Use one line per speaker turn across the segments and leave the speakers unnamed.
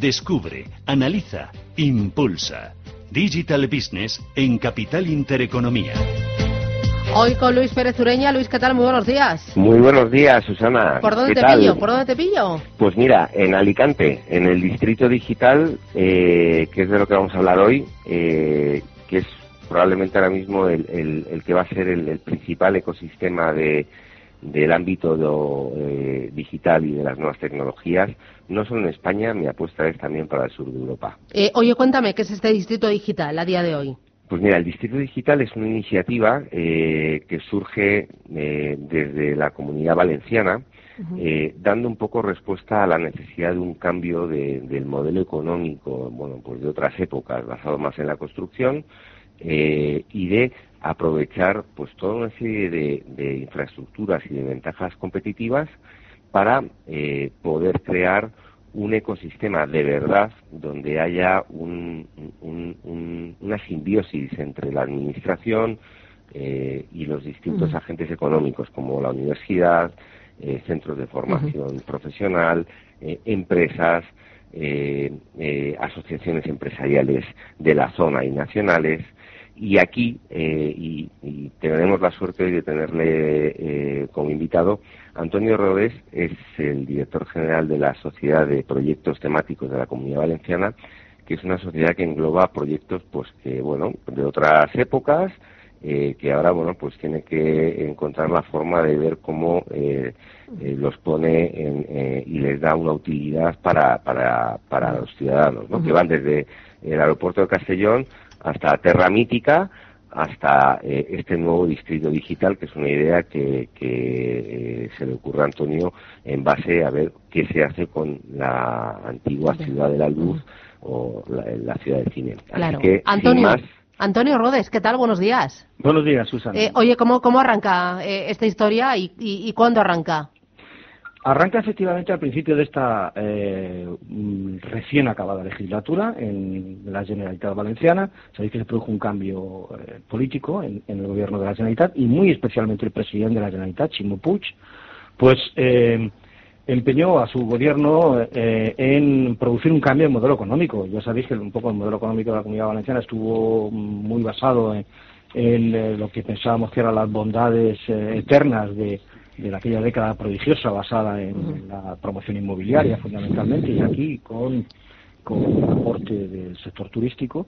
Descubre, analiza, impulsa. Digital Business en Capital Intereconomía.
Hoy con Luis Pérez Ureña. Luis, ¿qué tal? Muy buenos días.
Muy buenos días, Susana.
¿Por dónde
¿Qué
te
tal?
pillo? ¿Por dónde te pillo?
Pues mira, en Alicante, en el distrito digital, eh, que es de lo que vamos a hablar hoy, eh, que es probablemente ahora mismo el, el- el que va a ser el, el principal ecosistema de, del ámbito do- eh, digital y de las nuevas tecnologías, no solo en España, mi apuesta es también para el sur de Europa.
Eh, oye, cuéntame, ¿qué es este distrito digital a día de hoy?
Pues mira, el Distrito Digital es una iniciativa eh, que surge eh, desde la comunidad valenciana, eh, dando un poco respuesta a la necesidad de un cambio de- del modelo económico, bueno, pues de otras épocas, basado más en la construcción eh, y de aprovechar pues toda una serie de, de infraestructuras y de ventajas competitivas para eh, poder crear un ecosistema de verdad donde haya un- un- un- una simbiosis entre la administración eh, y los distintos agentes económicos como la universidad, eh, centros de formación profesional, eh, empresas, asociaciones empresariales de la zona y nacionales. Y aquí, eh, y, y tenemos la suerte hoy de tenerle eh, como invitado, Antonio Rodés es el director general de la Sociedad de Proyectos Temáticos de la Comunidad Valenciana, que es una sociedad que engloba proyectos pues que, bueno, de otras épocas, eh, que ahora, bueno, pues tiene que encontrar la forma de ver cómo eh, eh, los pone en, eh, y les da una utilidad para, para, para los ciudadanos, ¿no? Que van desde el aeropuerto de Castellón hasta Terra Mítica, hasta eh, este nuevo distrito digital, que es una idea que, que eh, se le ocurre a Antonio en base a ver qué se hace con la antigua ciudad de la luz o la, la ciudad del cine. Así
Claro.
que, sin
Antonio,
más,
Antonio Rodes, ¿qué tal? Buenos días.
Buenos días, Susana.
Eh, oye, ¿cómo, cómo arranca eh, esta historia y, y- y cuándo arranca?
Arranca efectivamente al principio de esta eh, mm, recién acabada legislatura en la Generalitat Valenciana. Sabéis que se produjo un cambio eh, político en, el gobierno de la Generalitat y muy especialmente el presidente de la Generalitat, Ximo Puig, pues eh, empeñó a su gobierno en producir un cambio en modelo económico. Ya sabéis que un poco el modelo económico de la Comunidad Valenciana estuvo muy basado en, lo que pensábamos que eran las bondades eternas de, de aquella década prodigiosa basada en la promoción inmobiliaria fundamentalmente y aquí con, con el aporte del sector turístico.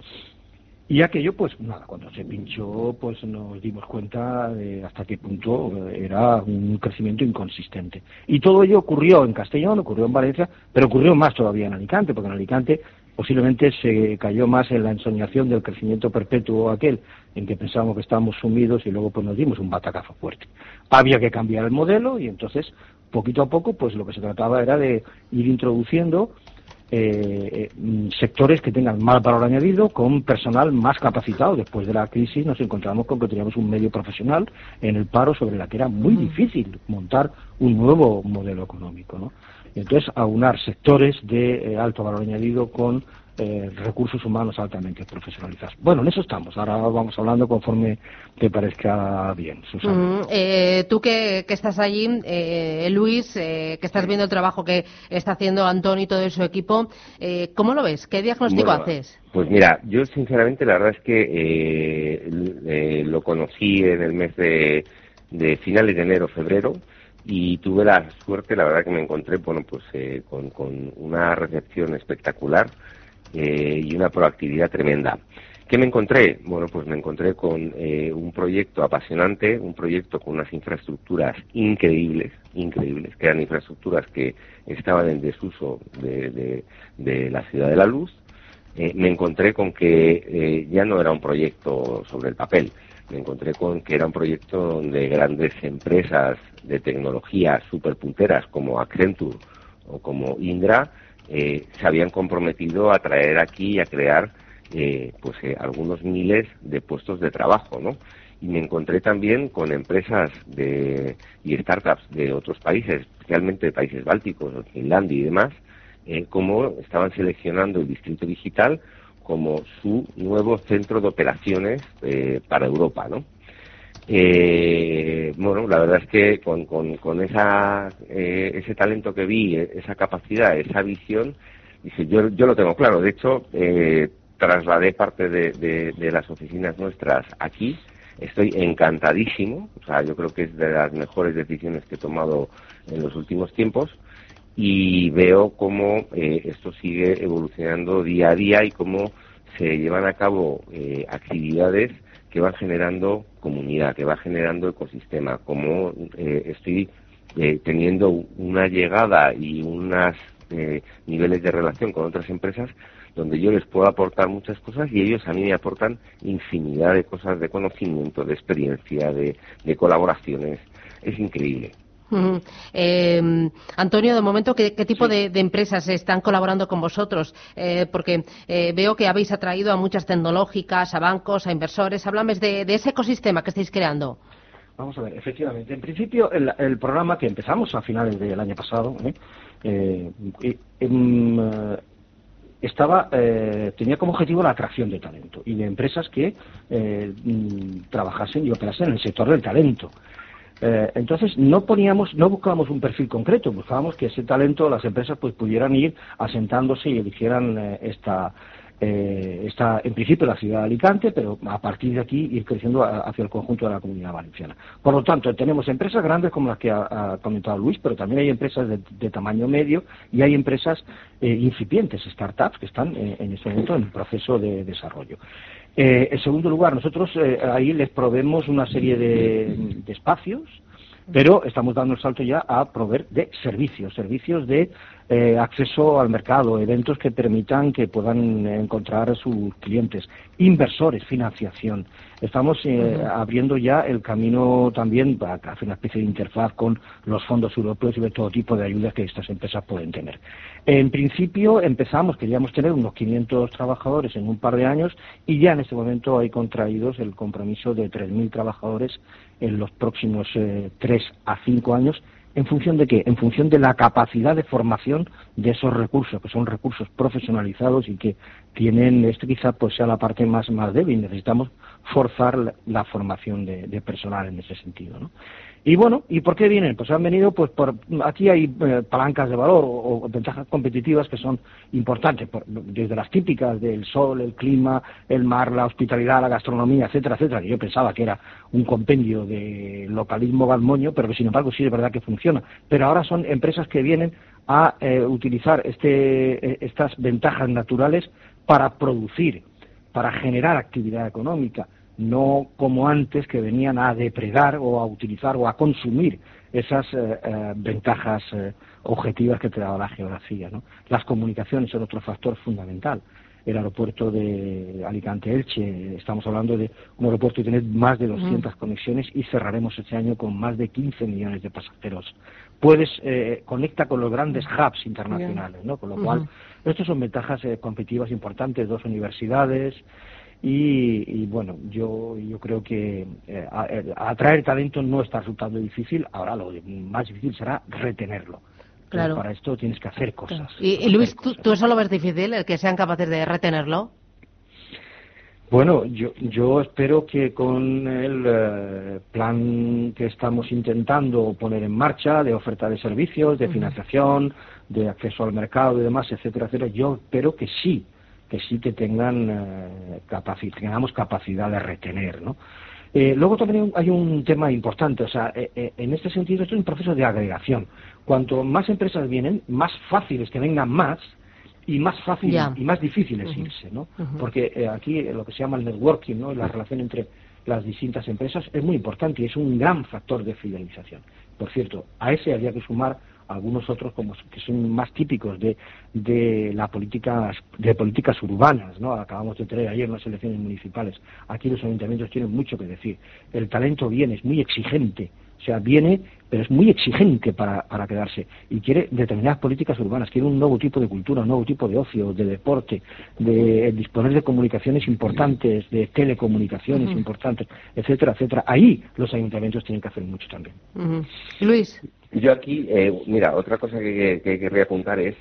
Y aquello, pues nada, cuando se pinchó, pues nos dimos cuenta de hasta qué punto era un crecimiento inconsistente. Y todo ello ocurrió en Castellón, ocurrió en Valencia, pero ocurrió más todavía en Alicante, porque en Alicante posiblemente se cayó más en la ensoñación del crecimiento perpetuo aquel, en que pensábamos que estábamos sumidos y luego pues nos dimos un batacazo fuerte. Había que cambiar el modelo y entonces, poquito a poco, pues lo que se trataba era de ir introduciendo eh, eh, mm, sectores que tengan más valor añadido con personal más capacitado. Después de la crisis nos encontramos con que teníamos un medio profesional en el paro sobre la que era muy difícil montar un nuevo modelo económico. ¿no? Y entonces aunar sectores de eh, alto valor añadido con eh, recursos humanos altamente profesionalizados. Bueno, en eso estamos. Ahora vamos hablando conforme te parezca bien, Susana.
Mm, eh, tú que, que estás allí, eh, Luis, eh, que estás viendo el trabajo que está haciendo Antonio y todo su equipo, eh, ¿cómo lo ves? ¿Qué diagnóstico
Bueno,
haces?
Pues mira, yo sinceramente la verdad es que eh, eh, lo conocí en el mes de, de finales de enero, febrero, y tuve la suerte, la verdad que me encontré, bueno, pues eh, con, con una recepción espectacular eh, y una proactividad tremenda. ¿Qué me encontré? Bueno, pues me encontré con eh, un proyecto apasionante, un proyecto con unas infraestructuras increíbles, increíbles, que eran infraestructuras que estaban en desuso de, la ciudad de la luz. Eh, me encontré con que eh, ya no era un proyecto sobre el papel, me encontré con que era un proyecto donde grandes empresas de tecnología superpunteras como Accenture o como Indra eh, se habían comprometido a traer aquí y a crear eh, pues eh, algunos miles de puestos de trabajo, ¿no? Y me encontré también con empresas de, y startups de otros países, especialmente de países bálticos, Finlandia y demás, eh, como estaban seleccionando el distrito digital como su nuevo centro de operaciones eh, para Europa, ¿no? Eh, bueno, la verdad es que con, con, esa, eh, ese talento que vi, esa capacidad, esa visión, dice, yo, yo lo tengo claro. De hecho, eh, trasladé parte de, de, las oficinas nuestras aquí. Estoy encantadísimo. O sea, yo creo que es de las mejores decisiones que he tomado en los últimos tiempos. Y veo cómo eh, esto sigue evolucionando día a día y cómo se llevan a cabo eh, actividades que van generando comunidad, que va generando ecosistema, como eh, estoy eh, teniendo una llegada y unos eh, niveles de relación con otras empresas donde yo les puedo aportar muchas cosas y ellos a mí me aportan infinidad de cosas de conocimiento, de experiencia, de colaboraciones. Es increíble.
Eh, Antonio, de momento, ¿qué, tipo de, empresas están colaborando con vosotros? Eh, porque eh, veo que habéis atraído a muchas tecnológicas, a bancos, a inversores. Háblame de, ese ecosistema que estáis creando.
Vamos a ver, efectivamente. En principio, el, programa que empezamos a finales del año pasado em, estaba tenía como objetivo la atracción de talento y de empresas que trabajasen y operasen en el sector del talento. Eh, entonces no poníamos, no buscábamos un perfil concreto, buscábamos que ese talento las empresas pues pudieran ir asentándose y eligieran eh, esta, eh, esta, en principio la ciudad de Alicante, pero a partir de aquí ir creciendo hacia el conjunto de la comunidad valenciana. Por lo tanto, tenemos empresas grandes como las que ha, comentado Luis, pero también hay empresas de, tamaño medio y hay empresas incipientes, startups, que están en este momento en proceso de desarrollo. Eh, en segundo lugar, nosotros eh, ahí les proveemos una serie de, espacios, pero estamos dando el salto ya a proveer de servicios, servicios de eh, acceso al mercado, eventos que permitan que puedan encontrar a sus clientes, inversores, financiación. Estamos eh, abriendo ya el camino también para hacer una especie de interfaz con los fondos europeos y ver todo tipo de ayudas que estas empresas pueden tener. En principio empezamos, queríamos tener unos 500 trabajadores en un par de años y ya en este momento hay contraídos el compromiso de 3.000 trabajadores en los próximos eh, tres a cinco años ¿En función de qué? En función de la capacidad de formación de esos recursos, que son recursos profesionalizados y que tienen, esto quizá pues sea la parte más, más débil, necesitamos forzar la, formación de, de, personal en ese sentido. ¿no? Y bueno, ¿y por qué vienen? Pues han venido, pues por aquí hay eh, palancas de valor o, ventajas competitivas que son importantes, desde las típicas del sol, el clima, el mar, la hospitalidad, la gastronomía, etcétera, etcétera, que yo pensaba que era un compendio de localismo balmoño, pero que sin embargo sí es verdad que funciona. Pero ahora son empresas que vienen a eh, utilizar este, eh, estas ventajas naturales para producir, para generar actividad económica no como antes que venían a depredar o a utilizar o a consumir esas eh, eh, ventajas eh, objetivas que te daba la geografía. ¿no? Las comunicaciones son otro factor fundamental. El aeropuerto de Alicante-Elche, estamos hablando de un aeropuerto que tiene más de 200 conexiones y cerraremos este año con más de 15 millones de pasajeros. Puedes, conecta con los grandes hubs internacionales, ¿no? Con lo cual, estas son ventajas competitivas importantes, dos universidades, y, bueno, yo, yo creo que eh, eh, atraer talento no está resultando difícil, ahora lo más difícil será retenerlo. Claro. para esto tienes que hacer cosas.
¿Y, Luis, ¿tú, eso lo ves difícil, el que sean capaces de retenerlo?
Bueno, yo, yo espero que con el eh, plan que estamos intentando poner en marcha de oferta de servicios, de financiación, de acceso al mercado y demás, etcétera, etcétera, yo espero que sí que sí que tengan eh, tengamos capacidad de retener, ¿no? Eh, luego también hay un tema importante, o sea, eh, en este sentido esto es un proceso de agregación. Cuanto más empresas vienen, más fácil es que vengan más y más fácil y más difícil es irse, ¿no? Porque aquí lo que se llama el networking, ¿no? La relación entre las distintas empresas es muy importante y es un gran factor de fidelización. Por cierto, a ese habría que sumar algunos otros como que son más típicos de, de la política de políticas urbanas no acabamos de tener ayer unas elecciones municipales. Aquí los ayuntamientos tienen mucho que decir. El talento viene es muy exigente o sea, viene, pero es muy exigente para, para quedarse y quiere determinadas políticas urbanas, quiere un nuevo tipo de cultura, un nuevo tipo de ocio, de deporte, de disponer de comunicaciones importantes, de telecomunicaciones importantes, etcétera, etcétera. Ahí los ayuntamientos tienen que hacer mucho también.
Luis.
Yo aquí, eh, mira, otra cosa que, que, querría apuntar es,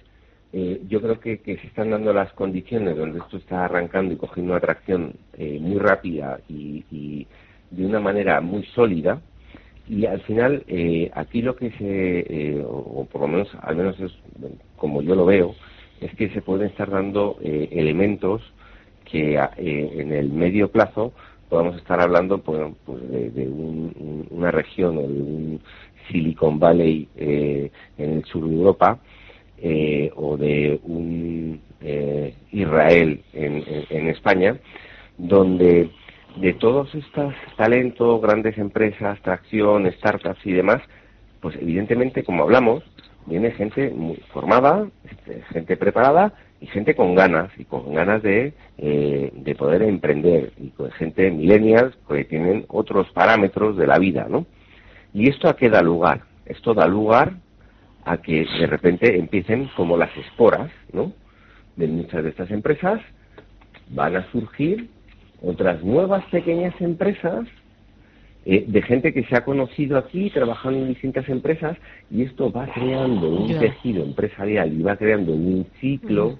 eh, yo creo que, que, se están dando las condiciones donde esto está arrancando y cogiendo una atracción eh, muy rápida y, y de una manera muy sólida, y al final, eh, aquí lo que se, eh, o, por lo menos, al menos es como yo lo veo, es que se pueden estar dando eh, elementos que en el medio plazo podamos estar hablando pues, de, una región o de un Silicon Valley en el sur de Europa o de un Israel en, en España, donde de todos estos talentos, grandes empresas, tracción, startups y demás, pues evidentemente, como hablamos, viene gente muy formada, este, gente preparada y gente con ganas, y con ganas de, eh, de poder emprender, y con gente millennials que tienen otros parámetros de la vida, ¿no? ¿Y esto a qué da lugar? Esto da lugar a que de repente empiecen como las esporas, ¿no? De muchas de estas empresas van a surgir otras nuevas pequeñas empresas eh, de gente que se ha conocido aquí trabajando en distintas empresas y esto va creando un tejido empresarial y va creando un ciclo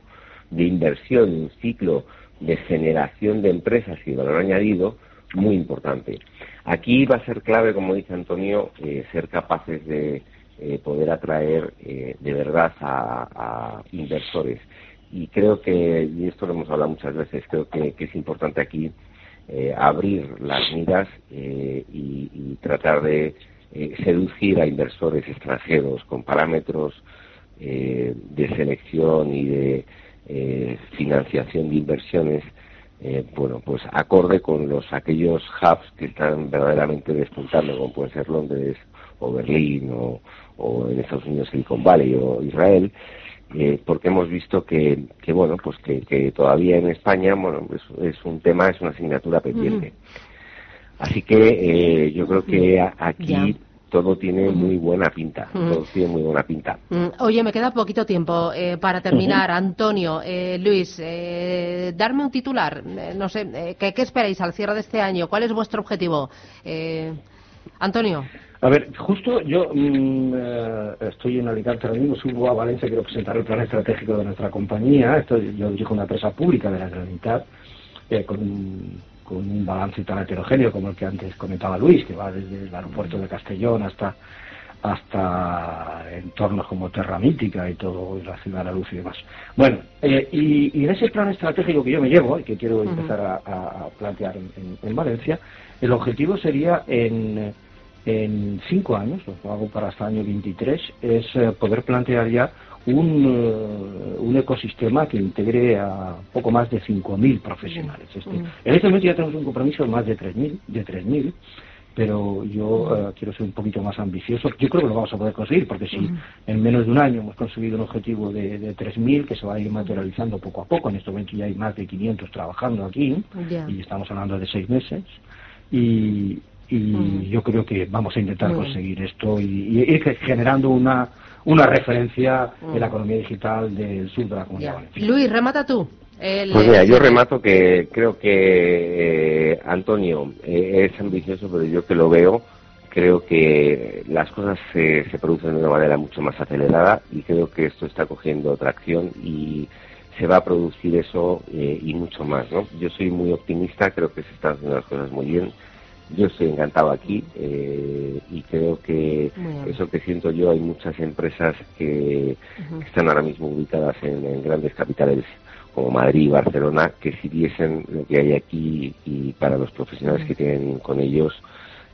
de inversión, un ciclo de generación de empresas y valor añadido muy importante. Aquí va a ser clave, como dice Antonio, eh, ser capaces de eh, poder atraer de verdad a inversores y creo que, y esto lo hemos hablado muchas veces, creo que, es importante aquí eh, abrir las miras eh, y, tratar de eh, seducir a inversores extranjeros con parámetros de selección y de financiación de inversiones bueno, pues acorde con los aquellos hubs que están verdaderamente despuntando, como pueden ser Londres o Berlín o en Estados Unidos Silicon Valley o Israel, eh, porque hemos visto que, que bueno, pues que, que, todavía en España, bueno, es, un tema, es una asignatura pendiente. Así que eh, yo creo que aquí todo tiene muy buena pinta, todo tiene muy buena pinta.
Oye, me queda poquito tiempo eh, para terminar. Antonio, eh, Luis, eh, darme un titular, no sé, ¿qué, ¿qué, esperáis al cierre de este año? ¿Cuál es vuestro objetivo? Antonio.
A ver, justo yo mm, eh, estoy en Alicante ahora mismo, subo a Valencia, quiero presentar el plan estratégico de nuestra compañía. Esto, yo dirijo una empresa pública de la Generalitat eh, con, un, con un balance tan heterogéneo como el que antes comentaba Luis, que va desde el aeropuerto de Castellón hasta hasta entornos como Terra Mítica y todo, la ciudad de la luz y demás. Bueno, eh, y, en ese plan estratégico que yo me llevo y que quiero empezar a, plantear en, Valencia, el objetivo sería en en cinco años, lo hago para hasta el año 23, es eh, poder plantear ya un, eh, un, ecosistema que integre a poco más de 5.000 profesionales. Este, En este momento ya tenemos un compromiso de más de 3.000, de 3.000 pero yo eh, quiero ser un poquito más ambicioso. Yo creo que lo vamos a poder conseguir, porque si en menos de un año hemos conseguido un objetivo de, de 3.000, que se va a ir materializando poco a poco, en este momento ya hay más de 500 trabajando aquí, y estamos hablando de seis meses, y, y yo creo que vamos a intentar conseguir esto y, ir generando una, una referencia en la economía digital del sur de la comunidad
Luis, remata tú.
pues mira, yo remato que creo que eh, Antonio eh, es ambicioso, pero yo que lo veo, creo que las cosas se, se producen de una manera mucho más acelerada y creo que esto está cogiendo tracción y se va a producir eso eh, y mucho más. ¿no? Yo soy muy optimista, creo que se están haciendo las cosas muy bien yo estoy encantado aquí eh, y creo que eso que siento yo, hay muchas empresas que, están ahora mismo ubicadas en, grandes capitales como Madrid y Barcelona, que si viesen lo que hay aquí y para los profesionales que tienen con ellos,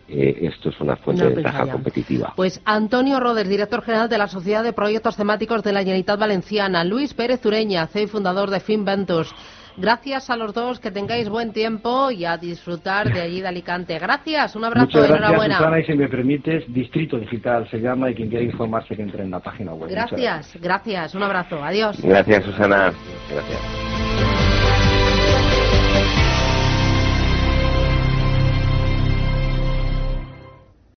eh, esto es una fuente de ventaja competitiva.
Pues Antonio Roders, director general de la Sociedad de Proyectos Temáticos de la Generalitat Valenciana, Luis Pérez Ureña, CEO y fundador de FinVentures, Gracias a los dos, que tengáis buen tiempo y a disfrutar de allí de Alicante. Gracias, un abrazo,
Muchas gracias,
enhorabuena.
Susana, y si me permites, Distrito Digital se llama y quien quiera informarse que entre en la página web. Muchas
Gracias, gracias, un abrazo, adiós.
Gracias, Susana. Gracias.